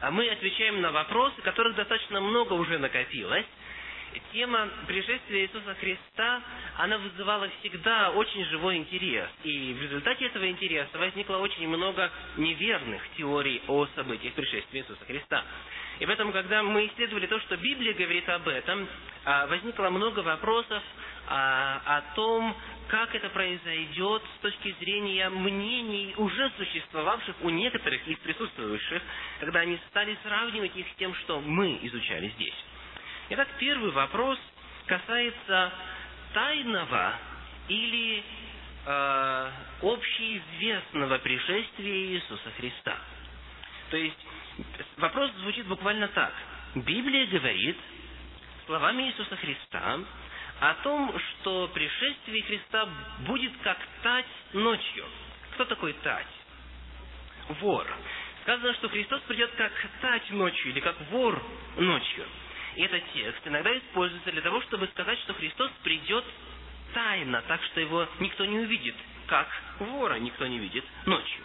а мы отвечаем на вопросы, которых достаточно много уже накопилось. Тема пришествия Иисуса Христа, она вызывала всегда очень живой интерес. И в результате этого интереса возникло очень много неверных теорий о событиях пришествия Иисуса Христа. И поэтому, когда мы исследовали то, что Библия говорит об этом, а, возникло много вопросов а, о том, как это произойдет с точки зрения мнений, уже существовавших у некоторых из присутствующих, когда они стали сравнивать их с тем, что мы изучали здесь. Итак, первый вопрос касается тайного или э, общеизвестного пришествия Иисуса Христа. То есть вопрос звучит буквально так. Библия говорит словами Иисуса Христа о том, что пришествие Христа будет как тать ночью. Кто такой тать? Вор. Сказано, что Христос придет как тать ночью или как вор ночью. И этот текст иногда используется для того, чтобы сказать, что Христос придет тайно, так что его никто не увидит, как вора никто не видит ночью.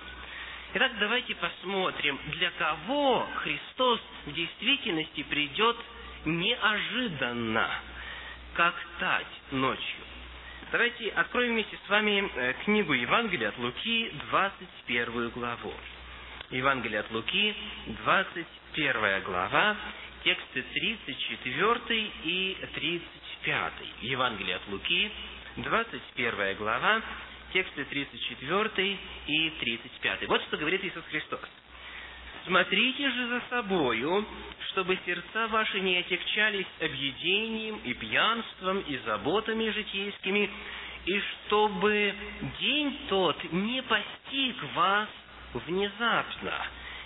Итак, давайте посмотрим, для кого Христос в действительности придет неожиданно, как тать ночью. Давайте откроем вместе с вами э, книгу Евангелия от Луки, 21 главу. Евангелие от Луки, 21 глава, тексты 34 и 35. Евангелие от Луки, 21 глава, тексты 34 и 35. Вот что говорит Иисус Христос. «Смотрите же за собою, чтобы сердца ваши не отягчались объедением и пьянством и заботами житейскими, и чтобы день тот не постиг вас внезапно,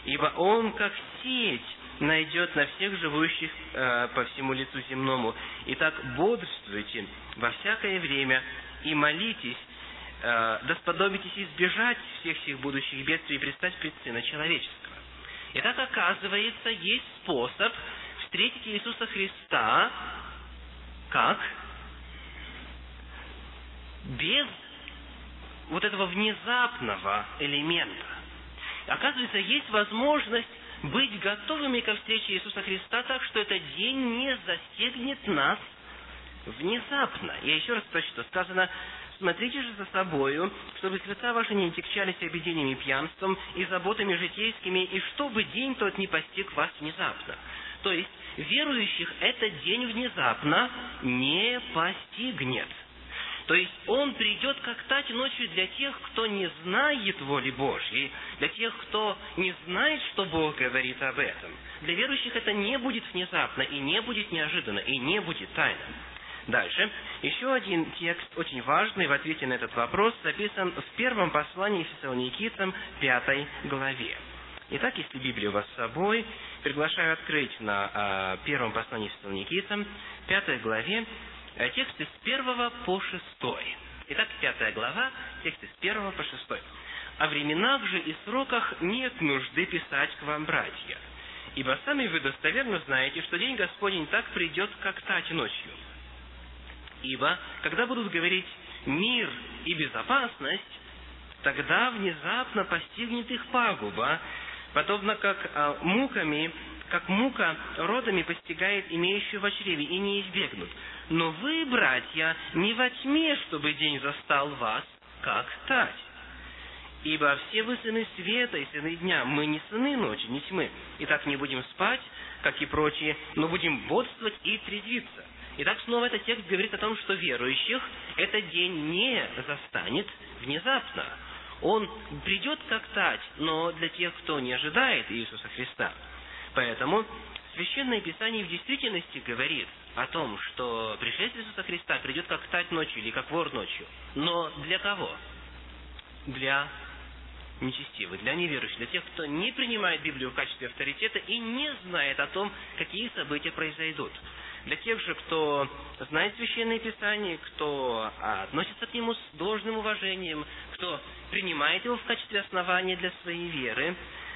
ибо он, как сеть, найдет на всех живущих э, по всему лицу земному. Итак, бодрствуйте во всякое время и молитесь, э, да сподобитесь избежать всех сих будущих бедствий и предстать пред Сына Человеческого. Итак, оказывается, есть способ встретить Иисуса Христа как? Без вот этого внезапного элемента. Оказывается, есть возможность быть готовыми ко встрече Иисуса Христа так, что этот день не застегнет нас внезапно. Я еще раз прочту. Сказано, смотрите же за собою, чтобы сердца ваши не текчались обидениями и пьянством и заботами житейскими, и чтобы день тот не постиг вас внезапно. То есть, верующих этот день внезапно не постигнет – то есть Он придет как тать ночью для тех, кто не знает воли Божьей, для тех, кто не знает, что Бог говорит об этом. Для верующих это не будет внезапно, и не будет неожиданно, и не будет тайным. Дальше. Еще один текст, очень важный в ответе на этот вопрос, записан в первом послании Фессалоникийцам, пятой главе. Итак, если Библия у вас с собой, приглашаю открыть на э, первом послании Фессалоникийцам, пятой главе, Э, тексты с первого по шестой. Итак, пятая глава, тексты с первого по шестой. «О временах же и сроках нет нужды писать к вам, братья, ибо сами вы достоверно знаете, что день Господень так придет, как тать ночью. Ибо, когда будут говорить «мир» и «безопасность», тогда внезапно постигнет их пагуба, подобно как а, муками как мука родами постигает имеющую в чреве, и не избегнут. Но вы, братья, не во тьме, чтобы день застал вас, как тать. Ибо все вы сыны света и сыны дня, мы не сыны ночи, не тьмы. И так не будем спать, как и прочие, но будем бодствовать и трезвиться. Итак, снова этот текст говорит о том, что верующих этот день не застанет внезапно. Он придет как тать, но для тех, кто не ожидает Иисуса Христа – Поэтому Священное Писание в действительности говорит о том, что пришествие Иисуса Христа придет как тать ночью или как вор ночью. Но для кого? Для нечестивых, для неверующих, для тех, кто не принимает Библию в качестве авторитета и не знает о том, какие события произойдут. Для тех же, кто знает Священное Писание, кто относится к нему с должным уважением, кто принимает его в качестве основания для своей веры,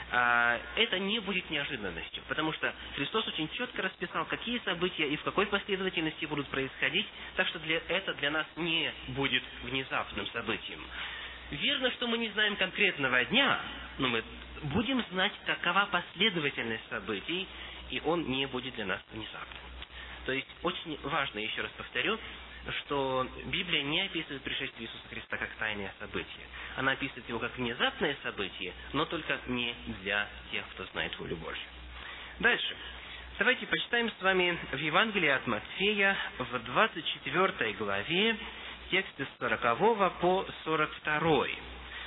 а, это не будет неожиданностью, потому что Христос очень четко расписал, какие события и в какой последовательности будут происходить, так что для, это для нас не будет внезапным событием. Верно, что мы не знаем конкретного дня, но мы будем знать, какова последовательность событий, и он не будет для нас внезапным. То есть очень важно, еще раз повторю, что Библия не описывает пришествие Иисуса Христа как тайное событие. Она описывает его как внезапное событие, но только не для тех, кто знает волю Божью. Дальше. Давайте почитаем с вами в Евангелии от Матфея в 24 главе тексты с 40 по 42.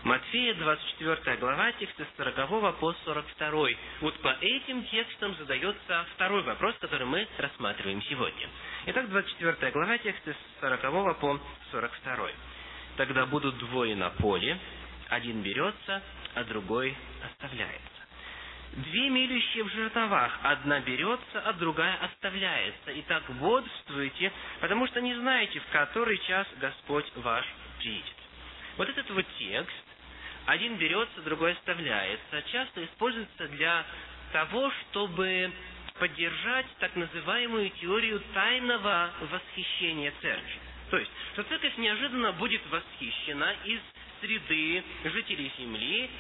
Матфея, 24 глава, тексты с 40 по 42. Вот по этим текстам задается второй вопрос, который мы рассматриваем сегодня. Итак, 24 глава, тексты с 40 по 42. «Тогда будут двое на поле, один берется, а другой оставляется. Две милющие в жерновах, одна берется, а другая оставляется. Итак, бодрствуйте, потому что не знаете, в который час Господь ваш приедет». Вот этот вот текст, один берется, другой оставляется, часто используется для того, чтобы поддержать так называемую теорию тайного восхищения церкви. То есть, что церковь неожиданно будет восхищена из среды жителей земли,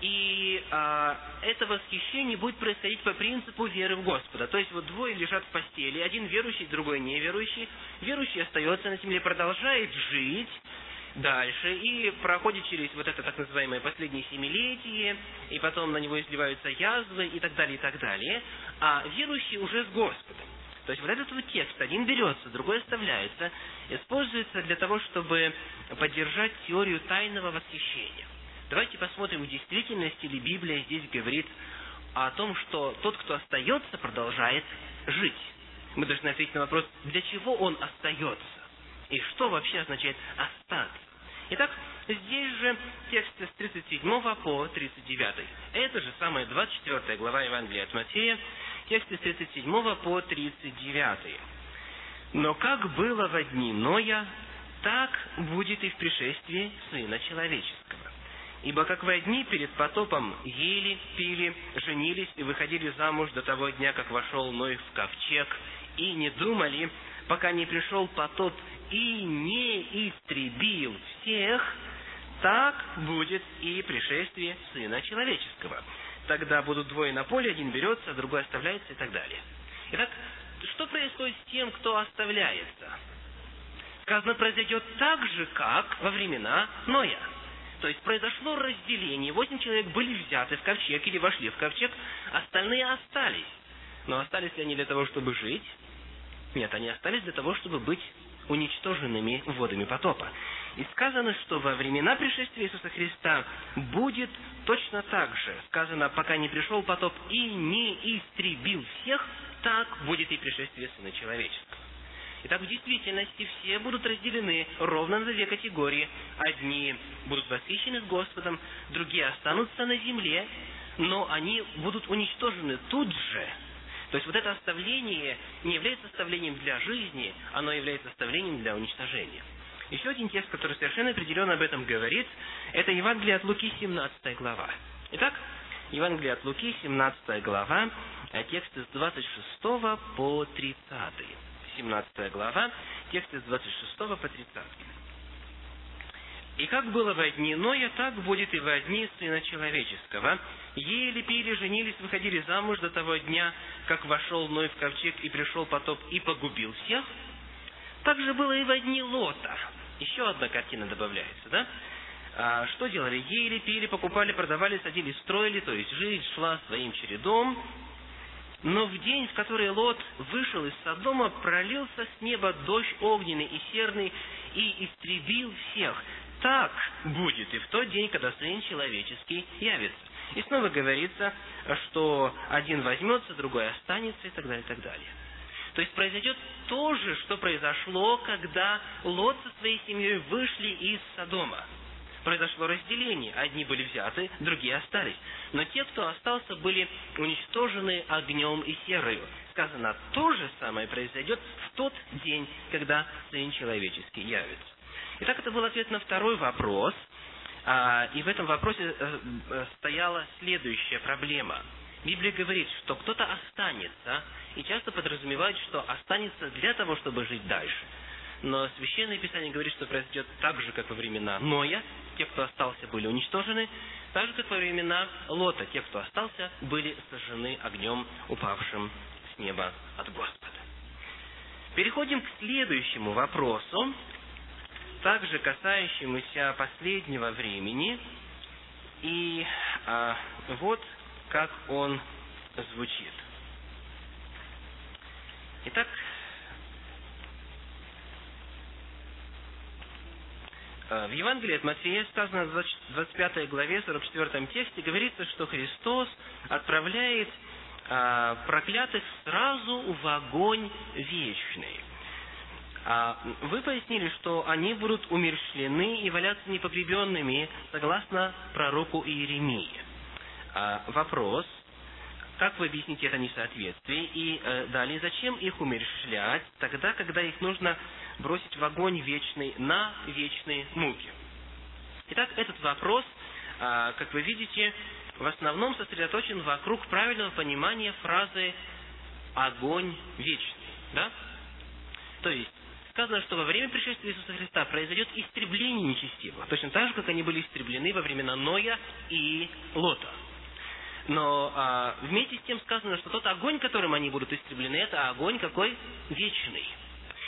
и а, это восхищение будет происходить по принципу веры в Господа. То есть вот двое лежат в постели, один верующий, другой неверующий. Верующий остается на земле, продолжает жить, дальше и проходит через вот это так называемое последнее семилетие, и потом на него изливаются язвы и так далее, и так далее. А верующий уже с Господом. То есть вот этот вот текст, один берется, другой оставляется, используется для того, чтобы поддержать теорию тайного восхищения. Давайте посмотрим, в действительности ли Библия здесь говорит о том, что тот, кто остается, продолжает жить. Мы должны ответить на вопрос, для чего он остается? И что вообще означает остаться? Итак, здесь же тексты с 37 по 39. Это же самая 24 глава Евангелия от Матфея, тексты с 37 по 39. «Но как было во дни Ноя, так будет и в пришествии Сына Человеческого. Ибо как во дни перед потопом ели, пили, женились и выходили замуж до того дня, как вошел Ной в ковчег, и не думали, пока не пришел потоп и не истребил всех, так будет и пришествие Сына Человеческого. Тогда будут двое на поле, один берется, а другой оставляется и так далее. Итак, что происходит с тем, кто оставляется? Сказано, произойдет так же, как во времена Ноя. То есть произошло разделение. Восемь человек были взяты в ковчег или вошли в ковчег, остальные остались. Но остались ли они для того, чтобы жить? Нет, они остались для того, чтобы быть уничтоженными водами потопа. И сказано, что во времена пришествия Иисуса Христа будет точно так же. Сказано, пока не пришел потоп и не истребил всех, так будет и пришествие Сына Человеческого. Итак, в действительности все будут разделены ровно на две категории. Одни будут восхищены с Господом, другие останутся на земле, но они будут уничтожены тут же, то есть вот это оставление не является оставлением для жизни, оно является оставлением для уничтожения. Еще один текст, который совершенно определенно об этом говорит, это Евангелие от Луки, 17 глава. Итак, Евангелие от Луки, 17 глава, тексты с 26 по 30. 17 глава, тексты с 26 по 30. И как было во дни Ноя, так будет и во дни Сына Человеческого. Ели, пили, женились, выходили замуж до того дня, как вошел Ной в ковчег и пришел потоп и погубил всех. Так же было и во дни Лота. Еще одна картина добавляется, да? А, что делали? Ели, пили, покупали, продавали, садились, строили, то есть жизнь шла своим чередом. Но в день, в который Лот вышел из Содома, пролился с неба дождь огненный и серный и истребил всех так будет и в тот день, когда Сын Человеческий явится. И снова говорится, что один возьмется, другой останется и так далее, и так далее. То есть произойдет то же, что произошло, когда Лот со своей семьей вышли из Содома. Произошло разделение. Одни были взяты, другие остались. Но те, кто остался, были уничтожены огнем и серою. Сказано, то же самое произойдет в тот день, когда Сын Человеческий явится. Итак, это был ответ на второй вопрос. А, и в этом вопросе э, э, стояла следующая проблема. Библия говорит, что кто-то останется, и часто подразумевает, что останется для того, чтобы жить дальше. но Священное Писание говорит, что произойдет так же, как во времена Ноя, те, кто остался, были уничтожены, так же, как во времена Лота, те, кто остался, были сожжены огнем, упавшим с неба от Господа. Переходим к следующему вопросу, также касающемуся последнего времени. И а, вот как он звучит. Итак, а, в Евангелии от Матфея сказано в 25 главе, 44 тексте, говорится, что Христос отправляет а, проклятых сразу в огонь вечный. А вы пояснили, что они будут умерщвлены и валяться непогребенными, согласно пророку Иеремии. А, вопрос, как вы объясните это несоответствие? И э, далее, зачем их умерщвлять тогда, когда их нужно бросить в огонь вечный на вечные муки? Итак, этот вопрос, э, как вы видите, в основном сосредоточен вокруг правильного понимания фразы «огонь вечный». Да? То есть, сказано, что во время пришествия Иисуса Христа произойдет истребление нечестивых, точно так же, как они были истреблены во времена Ноя и Лота. Но а, вместе с тем сказано, что тот огонь, которым они будут истреблены, это огонь какой? Вечный.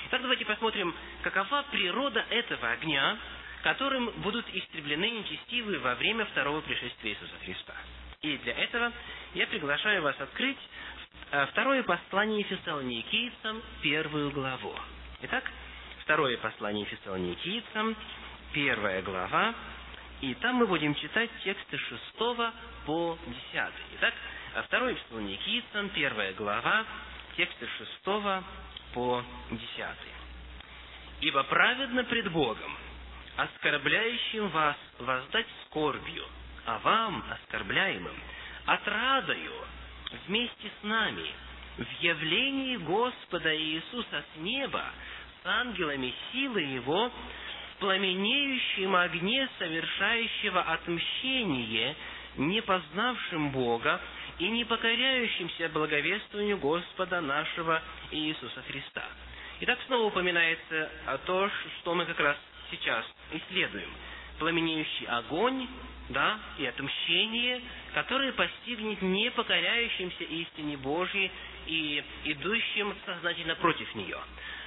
Итак, давайте посмотрим, какова природа этого огня, которым будут истреблены нечестивые во время второго пришествия Иисуса Христа. И для этого я приглашаю вас открыть а, второе послание Фессалоникийцам, первую главу. Итак, второе послание Фессалоникийцам, первая глава, и там мы будем читать тексты 6 по 10. Итак, второе Фессалоникийцам, первая глава, тексты 6 по 10. «Ибо праведно пред Богом, оскорбляющим вас воздать скорбью, а вам, оскорбляемым, отрадою вместе с нами в явлении Господа Иисуса с неба ангелами силы Его в пламенеющем огне совершающего отмщение не познавшим Бога и не покоряющимся благовествованию Господа нашего Иисуса Христа. Итак, снова упоминается о том, что мы как раз сейчас исследуем. Пламенеющий огонь, да, и отмщение, которое постигнет не покоряющимся истине Божьей и идущим сознательно против нее.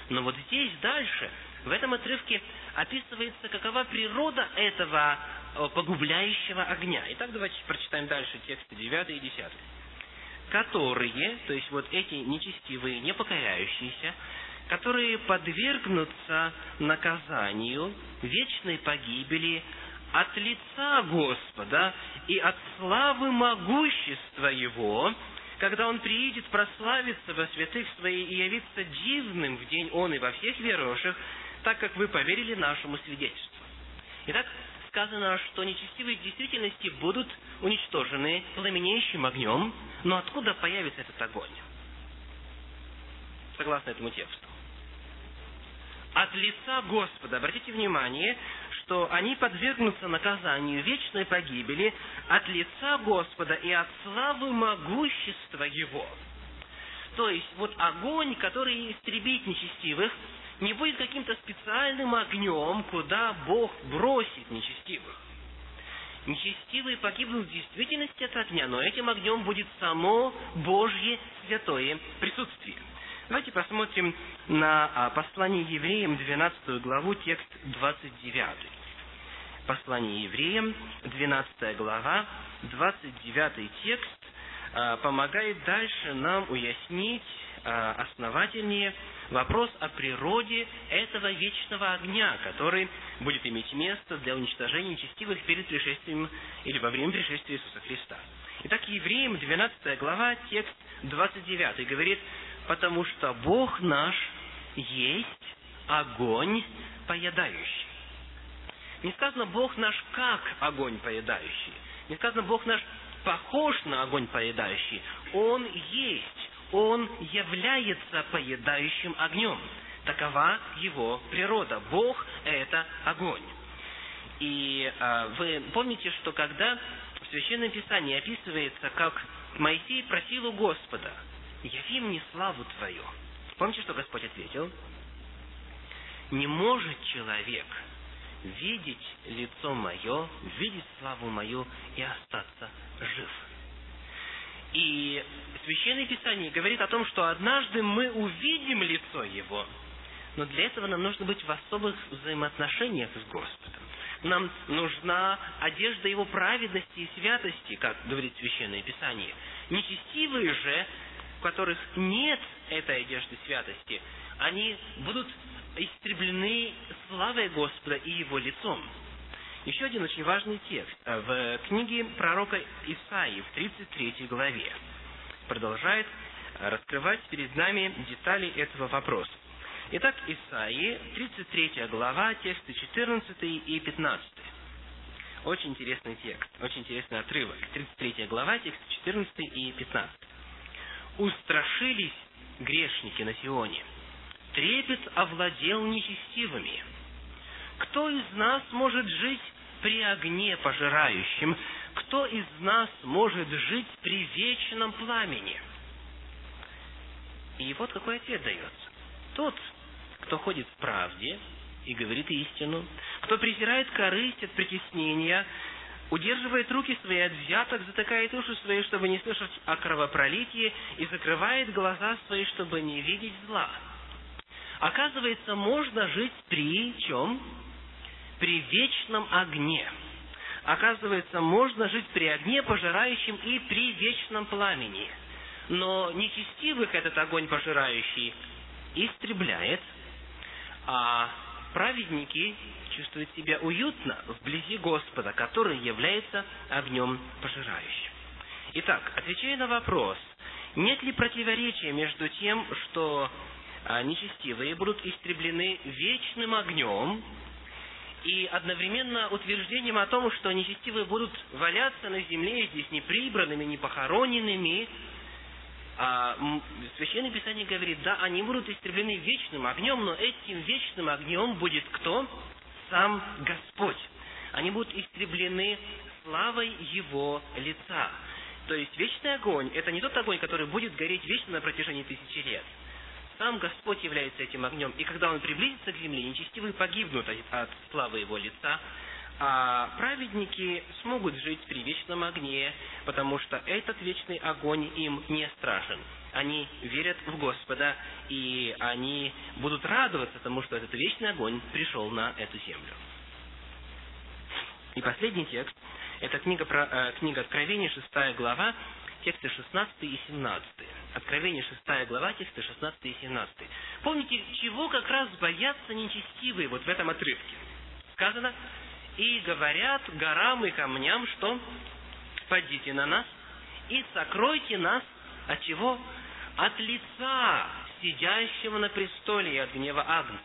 Но вот здесь дальше, в этом отрывке, описывается, какова природа этого Э, погубляющего огня. Итак, давайте прочитаем дальше тексты 9 и 10. Которые, то есть вот эти нечестивые, непокоряющиеся, которые подвергнутся наказанию, вечной погибели от лица Господа и от славы могущества Его, когда Он приидет прославиться во святых Своих и явиться дивным в день Он и во всех верующих, так как вы поверили нашему свидетельству. Итак, сказано, что нечестивые в действительности будут уничтожены пламенеющим огнем, но откуда появится этот огонь? Согласно этому тексту. От лица Господа, обратите внимание, что они подвергнутся наказанию вечной погибели от лица Господа и от славы могущества Его. То есть, вот огонь, который истребит нечестивых, не будет каким-то специальным огнем, куда Бог бросит нечестивых. Нечестивые погибнут в действительности от огня, но этим огнем будет само Божье святое присутствие. Давайте посмотрим на а, послание евреям, 12 главу, текст 29. Послание евреям, 12 глава, 29 текст, а, помогает дальше нам уяснить а, основательнее вопрос о природе этого вечного огня, который будет иметь место для уничтожения нечестивых перед пришествием или во время пришествия Иисуса Христа. Итак, Евреям 12 глава, текст 29 говорит, «Потому что Бог наш есть огонь поедающий». Не сказано «Бог наш как огонь поедающий». Не сказано «Бог наш похож на огонь поедающий». Он есть он является поедающим огнем. Такова его природа. Бог – это огонь. И а, вы помните, что когда в Священном Писании описывается, как Моисей просил у Господа, «Яви мне славу Твою». Помните, что Господь ответил? не может человек видеть лицо мое, видеть славу мою и остаться жив. И Священное Писание говорит о том, что однажды мы увидим лицо Его, но для этого нам нужно быть в особых взаимоотношениях с Господом. Нам нужна одежда Его праведности и святости, как говорит Священное Писание. Нечестивые же, в которых нет этой одежды святости, они будут истреблены славой Господа и Его лицом. Еще один очень важный текст в книге пророка Исаии в 33 главе продолжает раскрывать перед нами детали этого вопроса. Итак, Исаии, 33 глава, тексты 14 и 15. Очень интересный текст, очень интересный отрывок. 33 глава, тексты 14 и 15. «Устрашились грешники на Сионе, трепет овладел нечестивыми. Кто из нас может жить при огне пожирающем? Кто из нас может жить при вечном пламени?» И вот какой ответ дается. Тот, кто ходит в правде и говорит истину, кто презирает корысть от притеснения, удерживает руки свои от взяток, затыкает уши свои, чтобы не слышать о кровопролитии, и закрывает глаза свои, чтобы не видеть зла. Оказывается, можно жить при чем? При вечном огне. Оказывается, можно жить при огне пожирающем и при вечном пламени. Но нечестивых этот огонь пожирающий истребляет – а праведники чувствуют себя уютно вблизи Господа, который является огнем пожирающим. Итак, отвечая на вопрос, нет ли противоречия между тем, что а, нечестивые будут истреблены вечным огнем, и одновременно утверждением о том, что нечестивые будут валяться на земле здесь неприбранными, непохороненными, а, Священное Писание говорит, да, они будут истреблены вечным огнем, но этим вечным огнем будет кто? Сам Господь. Они будут истреблены славой Его лица. То есть вечный огонь – это не тот огонь, который будет гореть вечно на протяжении тысячи лет. Сам Господь является этим огнем, и когда Он приблизится к земле, нечестивые погибнут от славы Его лица, а праведники смогут жить при вечном огне, потому что этот вечный огонь им не страшен. Они верят в Господа, и они будут радоваться тому, что этот вечный огонь пришел на эту землю. И последний текст – это книга, про, э, книга Откровения, 6 глава, тексты 16 и 17. Откровение 6 глава, тексты 16 и 17. Помните, чего как раз боятся нечестивые вот в этом отрывке? Сказано, и говорят горам и камням, что «Падите на нас и сокройте нас от чего? От лица сидящего на престоле и от гнева Агнца.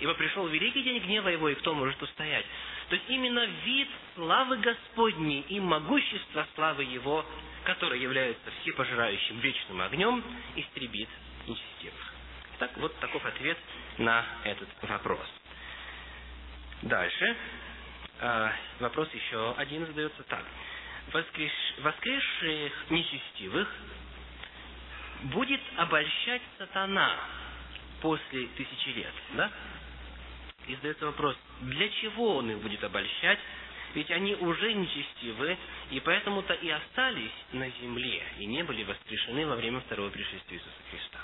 Ибо пришел великий день гнева его, и кто может устоять?» То есть именно вид славы Господней и могущество славы Его, которое является всепожирающим вечным огнем, истребит нечестивых. Так вот таков ответ на этот вопрос. Дальше. А, вопрос еще один задается так. Воскреш... Воскресших нечестивых будет обольщать сатана после тысячи лет, да? И задается вопрос, для чего он их будет обольщать? Ведь они уже нечестивы, и поэтому-то и остались на земле, и не были воскрешены во время второго пришествия Иисуса Христа.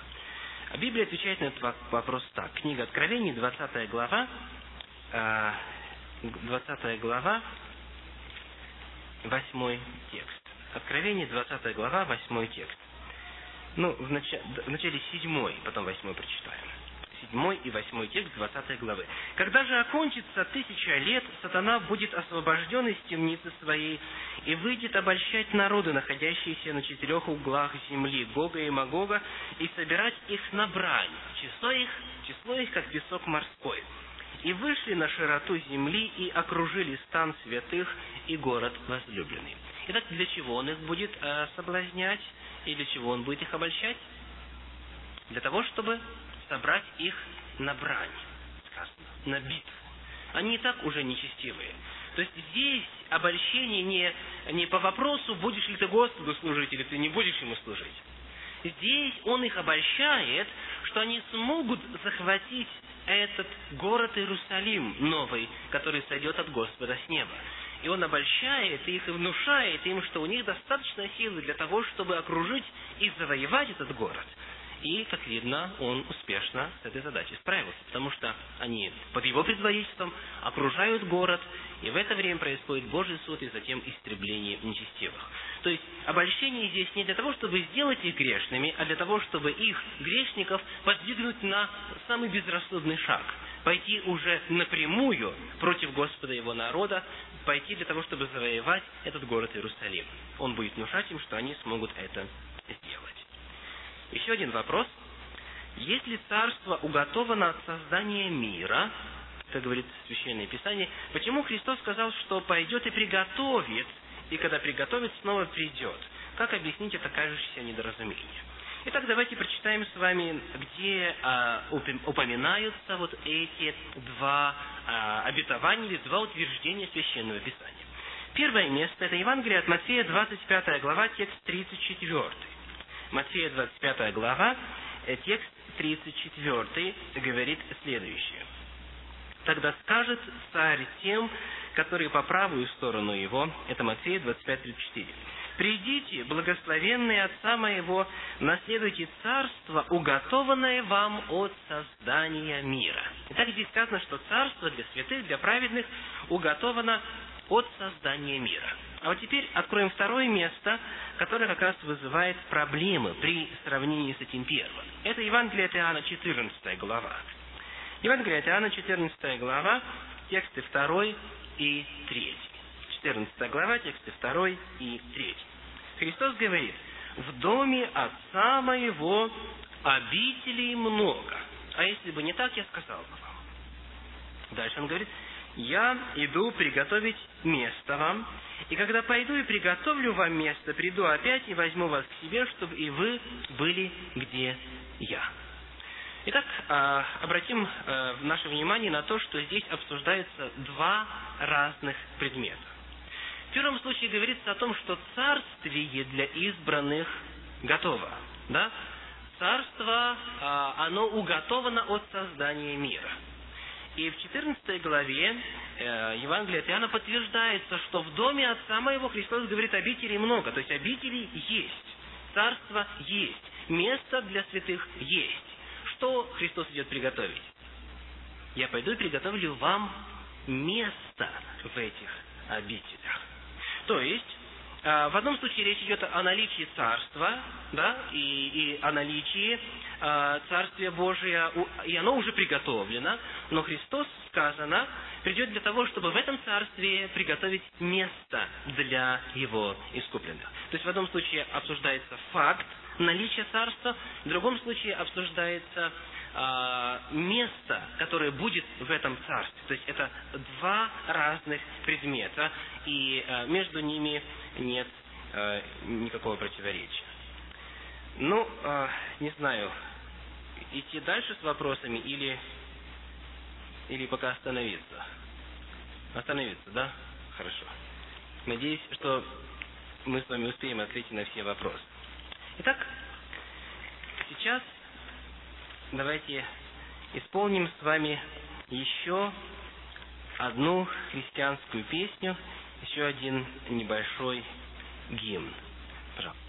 А Библия отвечает на этот вопрос так. Книга Откровений, 20 глава, а, 20 глава, 8 текст. Откровение, 20 глава, 8 текст. Ну, в начале, в начале 7, потом 8 прочитаем. 7 и 8 текст 20 главы. «Когда же окончится тысяча лет, сатана будет освобожден из темницы своей и выйдет обольщать народы, находящиеся на четырех углах земли, Гога и Магога, и собирать их на брань. Число их, число их, как песок морской и вышли на широту земли и окружили стан святых и город возлюбленный. Итак, для чего он их будет э, соблазнять и для чего он будет их обольщать? Для того, чтобы собрать их на брань, на битву. Они и так уже нечестивые. То есть здесь обольщение не, не по вопросу, будешь ли ты Господу служить или ты не будешь ему служить. Здесь он их обольщает, что они смогут захватить этот город Иерусалим новый, который сойдет от Господа с неба. И он обольщает их и внушает им, что у них достаточно силы для того, чтобы окружить и завоевать этот город. И, как видно, он успешно с этой задачей справился, потому что они под его предводительством окружают город, и в это время происходит Божий суд и затем истребление нечестивых. То есть обольщение здесь не для того, чтобы сделать их грешными, а для того, чтобы их, грешников, подвигнуть на самый безрассудный шаг – пойти уже напрямую против Господа и его народа, пойти для того, чтобы завоевать этот город Иерусалим. Он будет внушать им, что они смогут это сделать. Еще один вопрос. Если царство уготовано от создания мира, как говорит Священное Писание, почему Христос сказал, что пойдет и приготовит, и когда приготовит, снова придет? Как объяснить это кажущееся недоразумение? Итак, давайте прочитаем с вами, где а, упоминаются вот эти два а, обетования или два утверждения Священного Писания. Первое место – это Евангелие от Матфея, 25 глава, текст 34. Матфея, 25 глава, э, текст 34 говорит следующее. «Тогда скажет царь тем, которые по правую сторону его» – это Матфея 25:34. Придите, благословенные Отца моего, наследуйте царство, уготованное вам от создания мира. Итак, здесь сказано, что царство для святых, для праведных уготовано от создания мира. А вот теперь откроем второе место, которое как раз вызывает проблемы при сравнении с этим первым. Это Евангелие от Иоанна, 14 глава. Евангелие от Иоанна, 14 глава, тексты 2 и 3. 14 глава, тексты 2 и 3. Христос говорит, в доме Отца моего обителей много. А если бы не так, я сказал бы вам. Дальше он говорит, я иду приготовить место вам, и когда пойду и приготовлю вам место, приду опять и возьму вас к себе, чтобы и вы были, где я. Итак, а, обратим а, наше внимание на то, что здесь обсуждаются два разных предмета. В первом случае говорится о том, что царствие для избранных готово. Да? Царство, а, оно уготовано от создания мира. И в 14 главе э, Евангелия от Иоанна подтверждается, что в доме Отца Моего Христос говорит, обителей много. То есть обителей есть, царство есть, место для святых есть. Что Христос идет приготовить? Я пойду и приготовлю вам место в этих обителях. То есть, в одном случае речь идет о наличии царства, да, и, и о наличии э, Царствия Божия, и оно уже приготовлено, но Христос, сказано, придет для того, чтобы в этом царстве приготовить место для его искупленных. То есть в одном случае обсуждается факт наличия царства, в другом случае обсуждается а, место, которое будет в этом царстве. То есть это два разных предмета, и а, между ними нет а, никакого противоречия. Ну, не знаю, идти дальше с вопросами или, или пока остановиться? Остановиться, да? Хорошо. Надеюсь, что мы с вами успеем ответить на все вопросы. Итак, сейчас давайте исполним с вами еще одну христианскую песню, еще один небольшой гимн. Пожалуйста.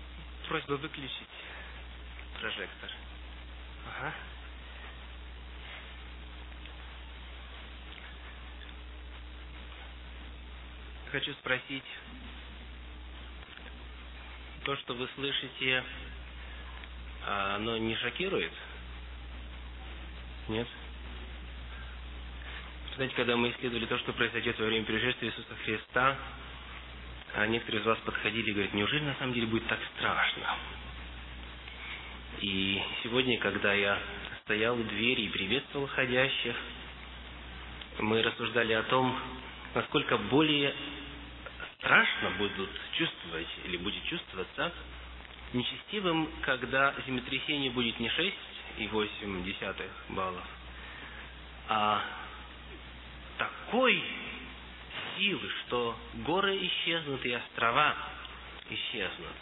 Просьба выключить прожектор. Ага. Хочу спросить, то, что вы слышите, а оно не шокирует? Нет? Знаете, когда мы исследовали то, что произойдет во время пришествия Иисуса Христа, а некоторые из вас подходили и говорят, неужели на самом деле будет так страшно? И сегодня, когда я стоял у двери и приветствовал ходящих, мы рассуждали о том, насколько более страшно будут чувствовать или будет чувствоваться нечестивым, когда землетрясение будет не 6 и 8 десятых баллов, а такой силы, что горы исчезнут и острова исчезнут.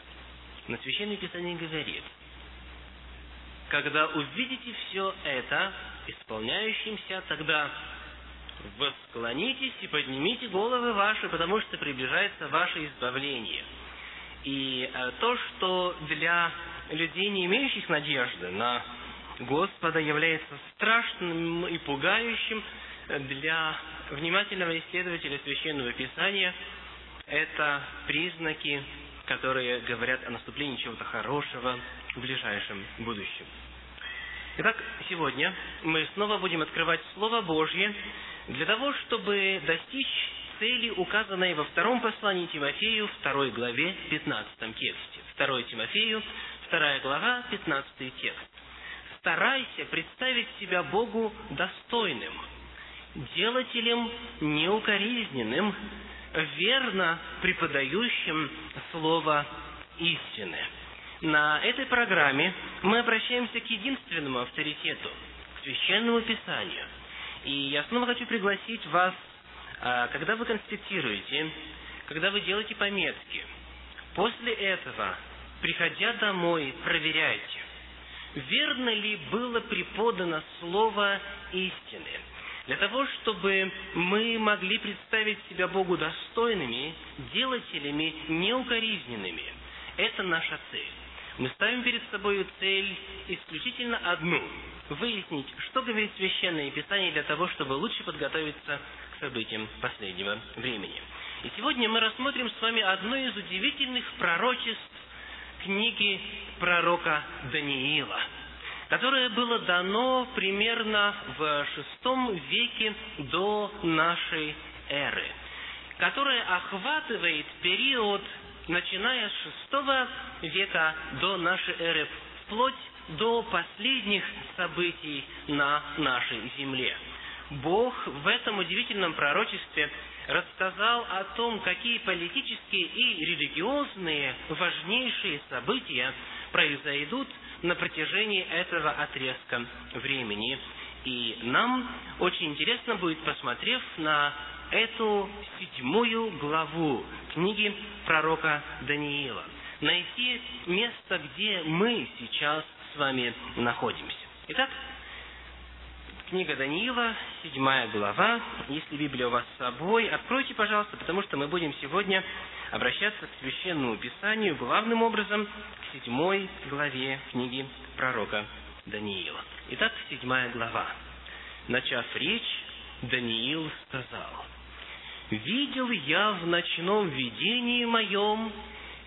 Но Священное Писание говорит, когда увидите все это исполняющимся, тогда восклонитесь и поднимите головы ваши, потому что приближается ваше избавление. И э, то, что для людей, не имеющих надежды на Господа, является страшным и пугающим для внимательного исследователя Священного Писания, это признаки, которые говорят о наступлении чего-то хорошего в ближайшем будущем. Итак, сегодня мы снова будем открывать Слово Божье для того, чтобы достичь цели, указанной во втором послании Тимофею, второй главе, 15 тексте. 2 Тимофею, вторая глава, 15 текст. «Старайся представить себя Богу достойным, делателем неукоризненным, верно преподающим Слово истины». На этой программе мы обращаемся к единственному авторитету, к Священному Писанию. И я снова хочу пригласить вас, а, когда вы конспектируете, когда вы делаете пометки, после этого, приходя домой, проверяйте, верно ли было преподано слово истины. Для того, чтобы мы могли представить себя Богу достойными, делателями, неукоризненными. Это наша цель. Мы ставим перед собой цель исключительно одну – выяснить, что говорит Священное Писание для того, чтобы лучше подготовиться к событиям последнего времени. И сегодня мы рассмотрим с вами одно из удивительных пророчеств книги пророка Даниила, которое было дано примерно в шестом веке до нашей эры, которое охватывает период начиная с шестого века до нашей эры, вплоть до последних событий на нашей земле. Бог в этом удивительном пророчестве рассказал о том, какие политические и религиозные важнейшие события произойдут на протяжении этого отрезка времени. И нам очень интересно будет, посмотрев на эту седьмую главу книги пророка Даниила. Найти место, где мы сейчас с вами находимся. Итак, книга Даниила, седьмая глава. Если Библия у вас с собой, откройте, пожалуйста, потому что мы будем сегодня обращаться к Священному Писанию главным образом к седьмой главе книги пророка Даниила. Итак, седьмая глава. Начав речь, Даниил сказал, видел я в ночном видении моем,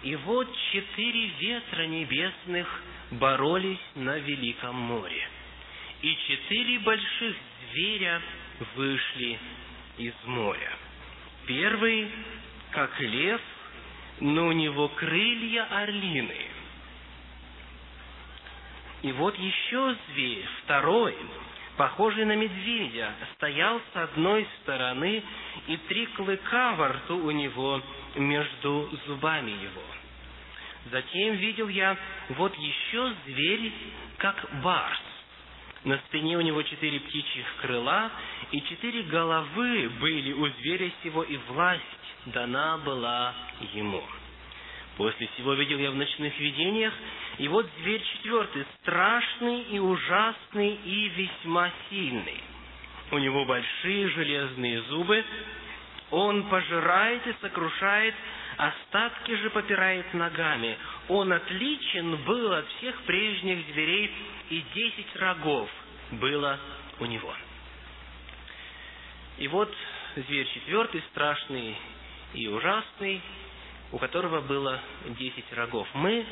и вот четыре ветра небесных боролись на великом море. И четыре больших зверя вышли из моря. Первый, как лев, но у него крылья орлины. И вот еще зверь, второй, похожий на медведя, стоял с одной стороны, и три клыка во рту у него между зубами его. Затем видел я вот еще зверь, как барс. На спине у него четыре птичьих крыла, и четыре головы были у зверя сего, и власть дана была ему. После всего видел я в ночных видениях, и вот зверь четвертый, страшный и ужасный и весьма сильный. У него большие железные зубы, он пожирает и сокрушает, остатки же попирает ногами. Он отличен был от всех прежних зверей, и десять рогов было у него. И вот зверь четвертый, страшный и ужасный, у которого было десять рогов. Мы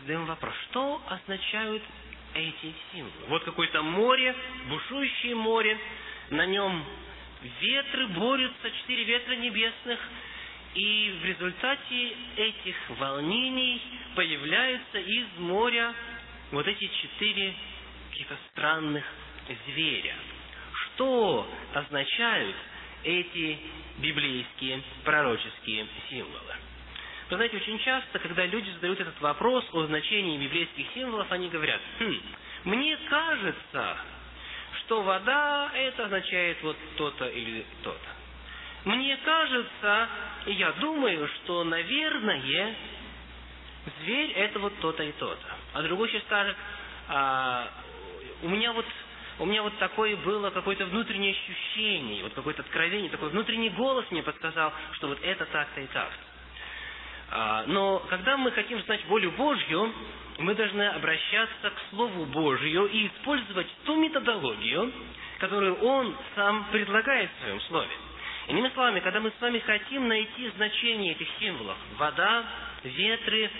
задаем вопрос, что означают эти символы? Вот какое-то море, бушующее море, на нем ветры борются, четыре ветра небесных, и в результате этих волнений появляются из моря вот эти четыре каких-то странных зверя. Что означают эти библейские пророческие символы? Вы знаете, очень часто, когда люди задают этот вопрос о значении библейских символов, они говорят, хм, мне кажется, что вода это означает вот то-то или то-то. Мне кажется, и я думаю, что, наверное, зверь это вот то-то и то-то. А другой сейчас скажет, а, у меня вот у меня вот такое было какое-то внутреннее ощущение, вот какое-то откровение, такой внутренний голос мне подсказал, что вот это так-то и так. А, но когда мы хотим знать волю Божью, мы должны обращаться к Слову Божью и использовать ту методологию, которую Он сам предлагает в Своем Слове. Иными словами, когда мы с вами хотим найти значение этих символов – вода, ветры,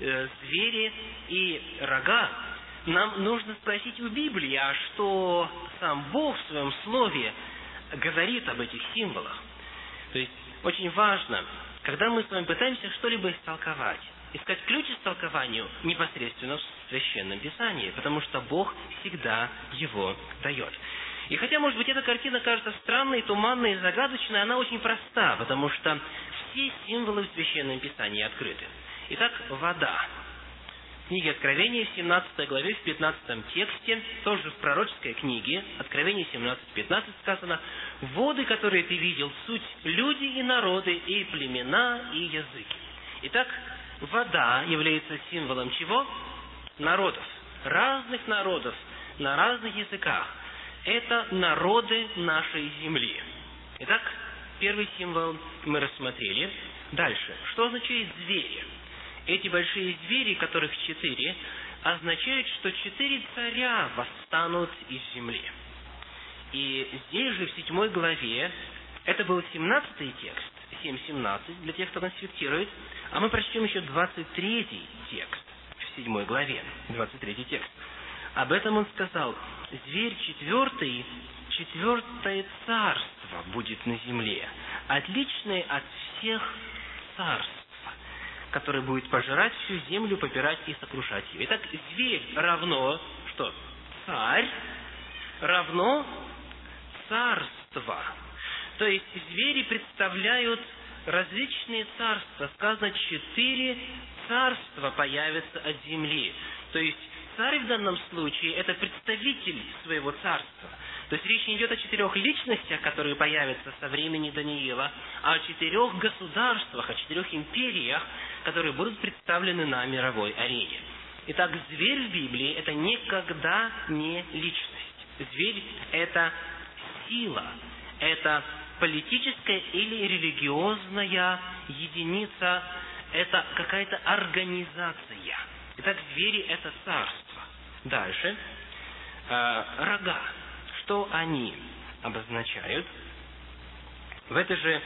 э, звери и рога, нам нужно спросить у Библии, а что сам Бог в своем слове говорит об этих символах. То есть очень важно, когда мы с вами пытаемся что-либо истолковать, искать ключ истолкованию непосредственно в Священном Писании, потому что Бог всегда его дает. И хотя, может быть, эта картина кажется странной, туманной и загадочной, она очень проста, потому что все символы в Священном Писании открыты. Итак, вода книге Откровения, в 17 главе, в 15 тексте, тоже в пророческой книге, Откровение 17-15 сказано, «Воды, которые ты видел, суть люди и народы, и племена, и языки». Итак, вода является символом чего? Народов. Разных народов, на разных языках. Это народы нашей земли. Итак, первый символ мы рассмотрели. Дальше. Что означает звери? Эти большие звери, которых четыре, означают, что четыре царя восстанут из земли. И здесь же, в седьмой главе, это был семнадцатый текст, 7.17, для тех, кто конспектирует, а мы прочтем еще 23 текст в седьмой главе, 23 текст. Об этом он сказал, зверь четвертый, четвертое царство будет на земле, отличное от всех царств который будет пожирать всю землю, попирать и сокрушать ее. Итак, зверь равно что? Царь равно царство. То есть звери представляют различные царства. Сказано, четыре царства появятся от земли. То есть царь в данном случае это представитель своего царства. То есть речь не идет о четырех личностях, которые появятся со времени Даниила, а о четырех государствах, о четырех империях, которые будут представлены на мировой арене. Итак, зверь в Библии – это никогда не личность. Зверь – это сила, это политическая или религиозная единица, это какая-то организация. Итак, звери – это царство. Дальше. Э, рога что они обозначают. В этой же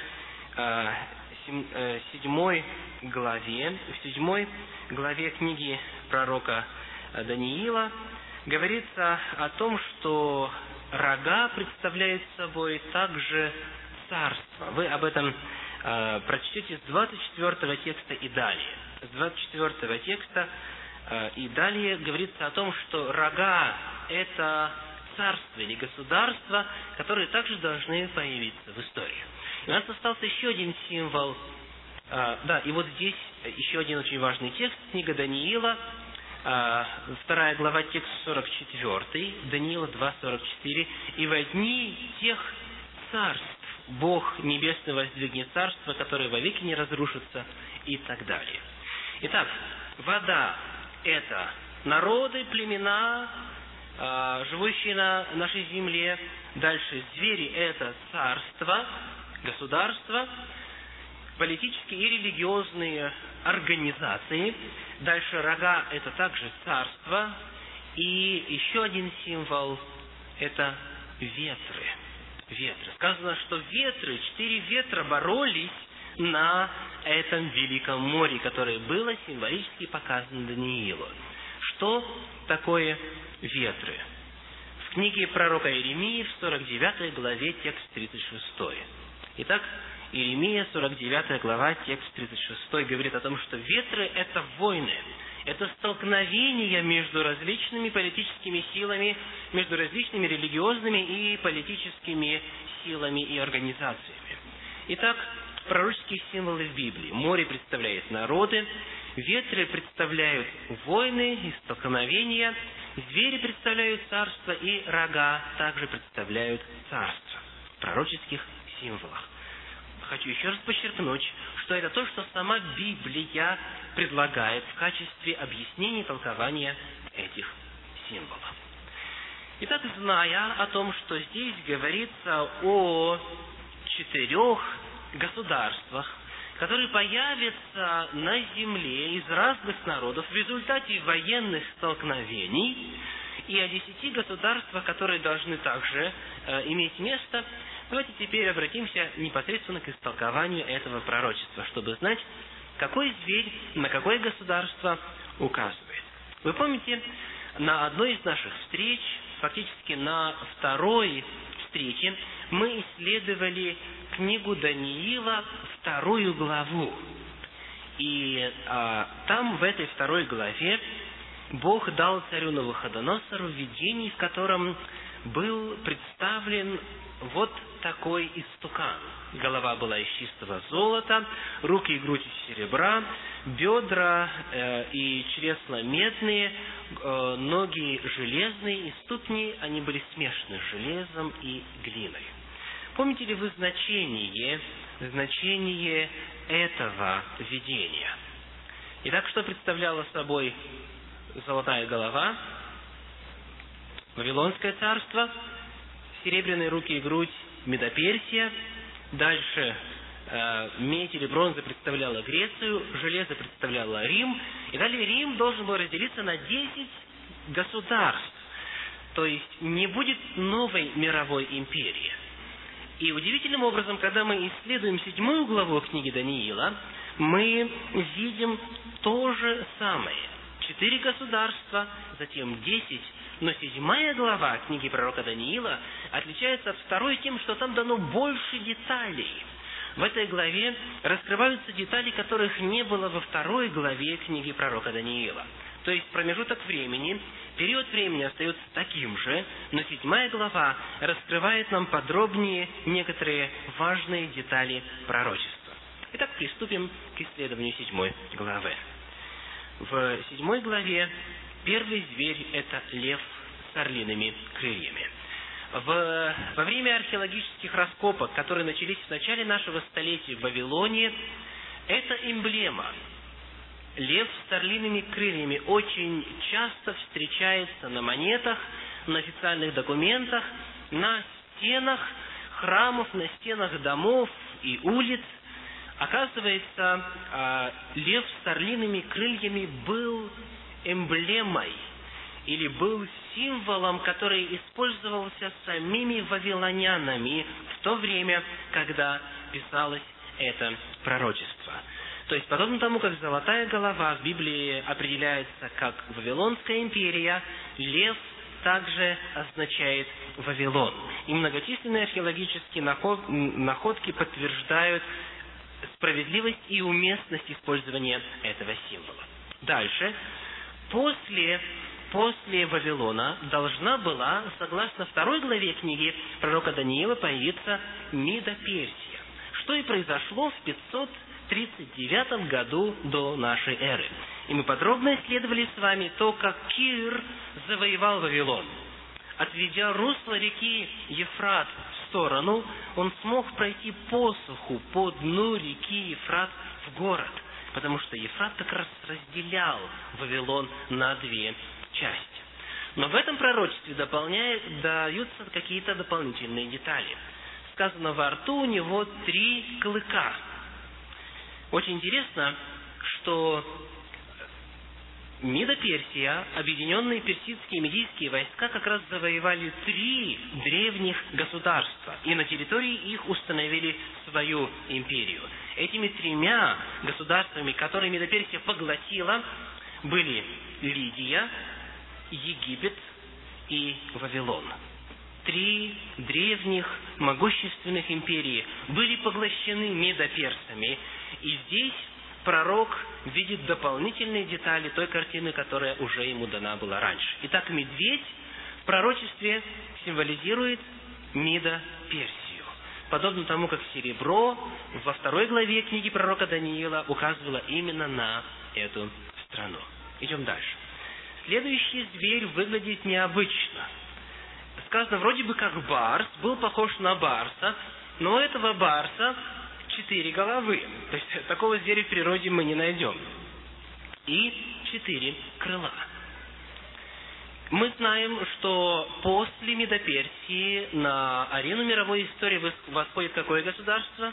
э, седьмой главе, в седьмой главе книги пророка Даниила говорится о том, что рога представляют собой также царство. Вы об этом э, прочтете с 24 текста и далее. С 24 текста э, и далее говорится о том, что рога – это царства или государства, которые также должны появиться в истории. У нас остался еще один символ. А, да, и вот здесь еще один очень важный текст, книга Даниила, а, вторая глава, текст 44, Даниила 2.44. «И в одни тех царств Бог Небесный воздвигнет царство, которое вовеки не разрушится» и так далее. Итак, вода – это народы, племена, а, живущие на нашей земле. Дальше звери – это царство, государство, политические и религиозные организации. Дальше рога – это также царство. И еще один символ – это ветры. Ветры. Сказано, что ветры, четыре ветра боролись на этом великом море, которое было символически показано Даниилу. Что такое ветры? В книге пророка Иеремии в 49 главе текст 36. Итак, Иеремия, 49 глава, текст 36 говорит о том, что ветры – это войны, это столкновения между различными политическими силами, между различными религиозными и политическими силами и организациями. Итак, пророческие символы в Библии. Море представляет народы, ветры представляют войны и столкновения, звери представляют царство, и рога также представляют царство в пророческих символах. Хочу еще раз подчеркнуть, что это то, что сама Библия предлагает в качестве объяснения и толкования этих символа. Итак, зная о том, что здесь говорится о четырех государствах, которые появятся на земле из разных народов в результате военных столкновений, и о десяти государствах, которые должны также э, иметь место, давайте теперь обратимся непосредственно к истолкованию этого пророчества, чтобы знать, какой зверь на какое государство указывает. Вы помните, на одной из наших встреч, фактически на второй встрече, мы исследовали книгу Даниила, вторую главу. И а, там, в этой второй главе, Бог дал царю Навуходоносору видение, в котором был представлен вот такой истукан. Голова была из чистого золота, руки и грудь из серебра, бедра э, и чресла медные, э, ноги железные и ступни, они были смешаны с железом и глиной. Помните ли вы значение, значение этого видения? Итак, что представляло собой золотая голова, Вавилонское царство, серебряные руки и грудь Медоперсия, дальше э, медь или бронза представляла Грецию, железо представляло Рим, и далее Рим должен был разделиться на 10 государств. То есть не будет новой мировой империи. И удивительным образом, когда мы исследуем седьмую главу книги Даниила, мы видим то же самое – четыре государства, затем десять. Но седьмая глава книги пророка Даниила отличается от второй тем, что там дано больше деталей. В этой главе раскрываются детали, которых не было во второй главе книги пророка Даниила. То есть промежуток времени, период времени остается таким же, но седьмая глава раскрывает нам подробнее некоторые важные детали пророчества. Итак, приступим к исследованию седьмой главы. В седьмой главе первый зверь – это лев с орлиными крыльями. В, во время археологических раскопок, которые начались в начале нашего столетия в Вавилоне, эта эмблема лев с орлиными крыльями очень часто встречается на монетах, на официальных документах, на стенах храмов, на стенах домов и улиц – Оказывается, а, лев с орлиными крыльями был эмблемой или был символом, который использовался самими вавилонянами в то время, когда писалось это пророчество. То есть, подобно тому, как золотая голова в Библии определяется как Вавилонская империя, лев также означает Вавилон. И многочисленные археологические находки подтверждают справедливость и уместность использования этого символа. Дальше. После, после Вавилона должна была, согласно второй главе книги пророка Даниила, появиться Мидоперсия. Что и произошло в 539 году до нашей эры. И мы подробно исследовали с вами то, как Кир завоевал Вавилон. Отведя русло реки Ефрат сторону, он смог пройти посуху по дну реки Ефрат в город, потому что Ефрат как раз разделял Вавилон на две части. Но в этом пророчестве дополняет, даются какие-то дополнительные детали. Сказано, во рту у него три клыка. Очень интересно, что Мидо-Персия, объединенные персидские и медийские войска как раз завоевали три древних государства, и на территории их установили свою империю. Этими тремя государствами, которые Мидо-Персия поглотила, были Лидия, Египет и Вавилон. Три древних могущественных империи были поглощены медоперсами, и здесь пророк видит дополнительные детали той картины, которая уже ему дана была раньше. Итак, медведь в пророчестве символизирует Мида Персию. Подобно тому, как серебро во второй главе книги пророка Даниила указывало именно на эту страну. Идем дальше. Следующий зверь выглядит необычно. Сказано, вроде бы как барс, был похож на барса, но этого барса четыре головы. То есть такого зверя в природе мы не найдем. И четыре крыла. Мы знаем, что после Медоперсии на арену мировой истории восходит какое государство?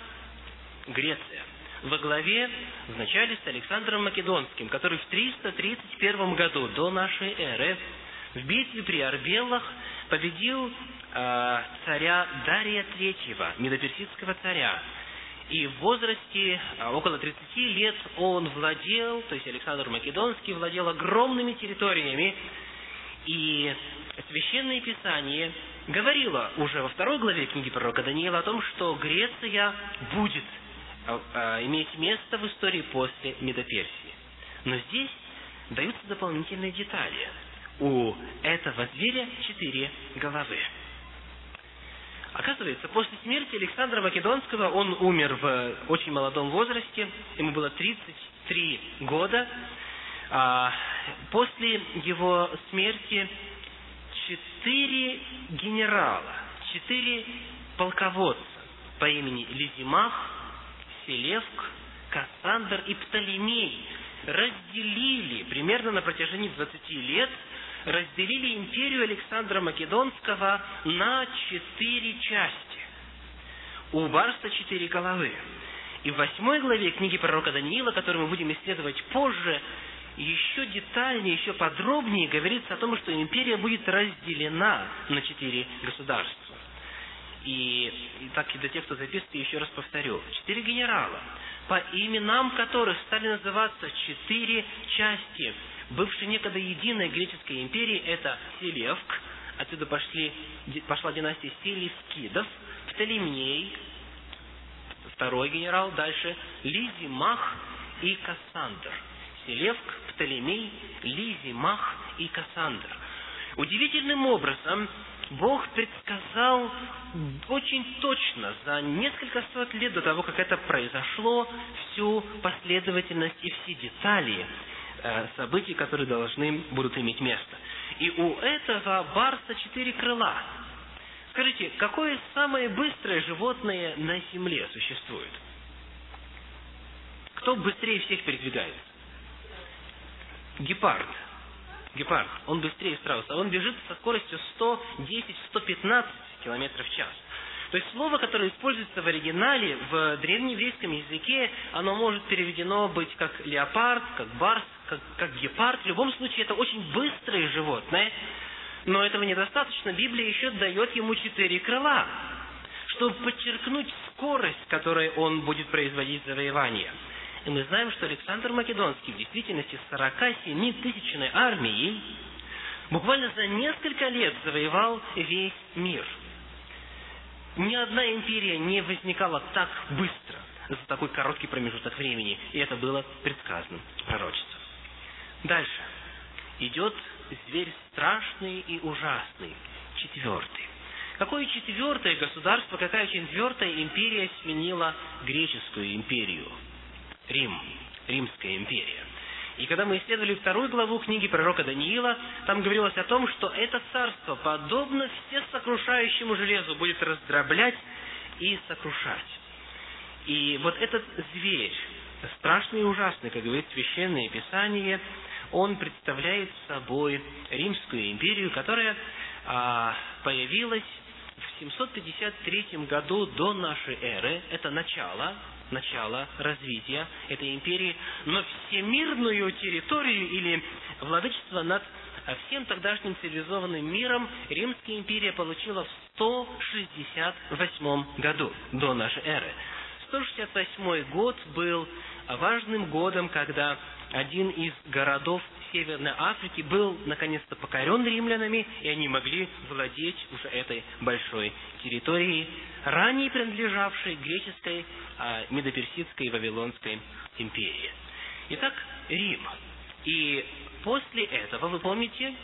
Греция. Во главе вначале с Александром Македонским, который в 331 году до нашей эры в битве при Арбеллах победил э, царя Дария III, медоперсидского царя. И в возрасте э, около 30 лет он владел, то есть Александр Македонский владел огромными территориями, и Священное Писание говорило уже во второй главе книги пророка Даниила о том, что Греция будет э, э, иметь место в истории после Медоперсии. Но здесь даются дополнительные детали – у этого зверя четыре головы. Оказывается, после смерти Александра Македонского он умер в очень молодом возрасте, ему было 33 года. А после его смерти четыре генерала, четыре полководца по имени Лизимах, Селевк, Кассандр и Птолемей разделили примерно на протяжении 20 лет разделили империю Александра Македонского на четыре части. У Барса четыре головы. И в восьмой главе книги пророка Даниила, которую мы будем исследовать позже, еще детальнее, еще подробнее говорится о том, что империя будет разделена на четыре государства. И, и так и для тех, кто записывает, еще раз повторю. Четыре генерала, по именам которых стали называться четыре части бывшей некогда единой греческой империи, это Селевк, отсюда пошли, пошла династия Селевкидов, Птолемей, второй генерал, дальше Лизимах и Кассандр. Селевк, Птолемей, Лизимах и Кассандр. Удивительным образом Бог предсказал очень точно, за несколько сот лет до того, как это произошло, всю последовательность и все детали событий, которые должны будут иметь место. И у этого барса четыре крыла. Скажите, какое самое быстрое животное на Земле существует? Кто быстрее всех передвигается? Гепард. Гепард. Он быстрее страуса. Он бежит со скоростью 110-115 км в час. То есть слово, которое используется в оригинале, в древнееврейском языке, оно может переведено быть как леопард, как барс, как, как гепард. В любом случае, это очень быстрое животное, но этого недостаточно. Библия еще дает ему четыре крыла, чтобы подчеркнуть скорость, которой он будет производить завоевание. И мы знаем, что Александр Македонский в действительности с 47-тысячной армией буквально за несколько лет завоевал весь мир – ни одна империя не возникала так быстро, за такой короткий промежуток времени, и это было предсказано пророчеством. Дальше. Идет зверь страшный и ужасный, четвертый. Какое четвертое государство, какая четвертая империя сменила греческую империю? Рим, Римская империя. И когда мы исследовали вторую главу книги пророка Даниила, там говорилось о том, что это царство, подобно всесокрушающему железу, будет раздроблять и сокрушать. И вот этот зверь, страшный и ужасный, как говорит Священное Писание, он представляет собой Римскую империю, которая а, появилась в 753 году до нашей эры. Это начало начала развития этой империи, но всемирную территорию или владычество над всем тогдашним цивилизованным миром Римская империя получила в 168 году до нашей эры. 168 год был важным годом, когда один из городов Северной Африки был наконец-то покорен римлянами, и они могли владеть уже этой большой территорией, ранее принадлежавшей греческой, а, медоперсидской и вавилонской империи. Итак, Рим. И после этого, вы помните,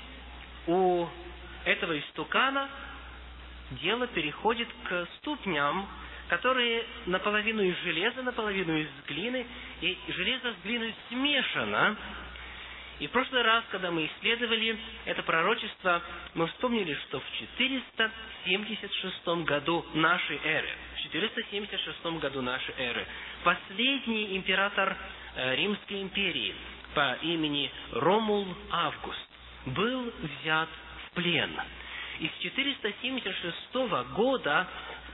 у этого истукана дело переходит к ступням, которые наполовину из железа, наполовину из глины, и железо с глиной смешано, и в прошлый раз, когда мы исследовали это пророчество, мы вспомнили, что в 476 году нашей эры, в 476 году нашей эры, последний император э, Римской империи по имени Ромул Август был взят в плен. И с 476 года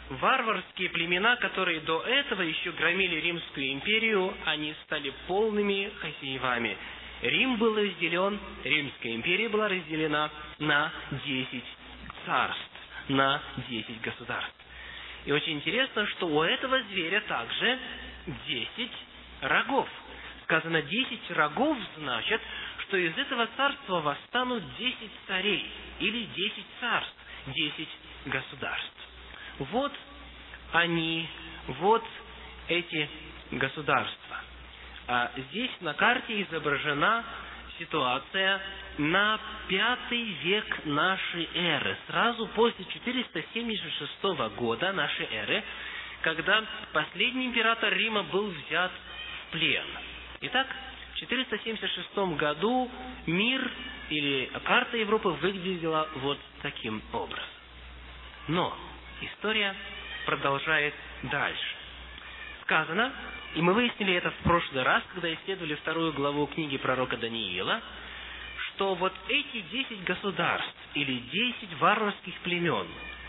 варварские племена, которые до этого еще громили Римскую империю, они стали полными хозяевами. Рим был разделен, Римская империя была разделена на 10 царств, на 10 государств. И очень интересно, что у этого зверя также 10 рогов. Сказано 10 рогов, значит, что из этого царства восстанут 10 царей или 10 царств, 10 государств. Вот они, вот эти государства. А здесь на карте изображена ситуация на пятый век нашей эры, сразу после 476 года нашей эры, когда последний император Рима был взят в плен. Итак, в 476 году мир или карта Европы выглядела вот таким образом. Но история продолжает дальше. Сказано, и мы выяснили это в прошлый раз, когда исследовали вторую главу книги пророка Даниила, что вот эти десять государств или десять варварских племен,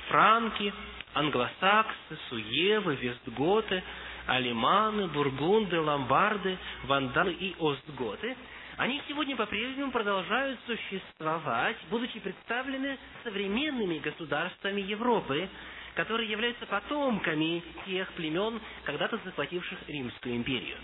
франки, англосаксы, суевы, вестготы, алиманы, бургунды, ломбарды, вандалы и остготы, они сегодня по-прежнему продолжают существовать, будучи представлены современными государствами Европы, которые являются потомками тех племен, когда-то захвативших Римскую империю.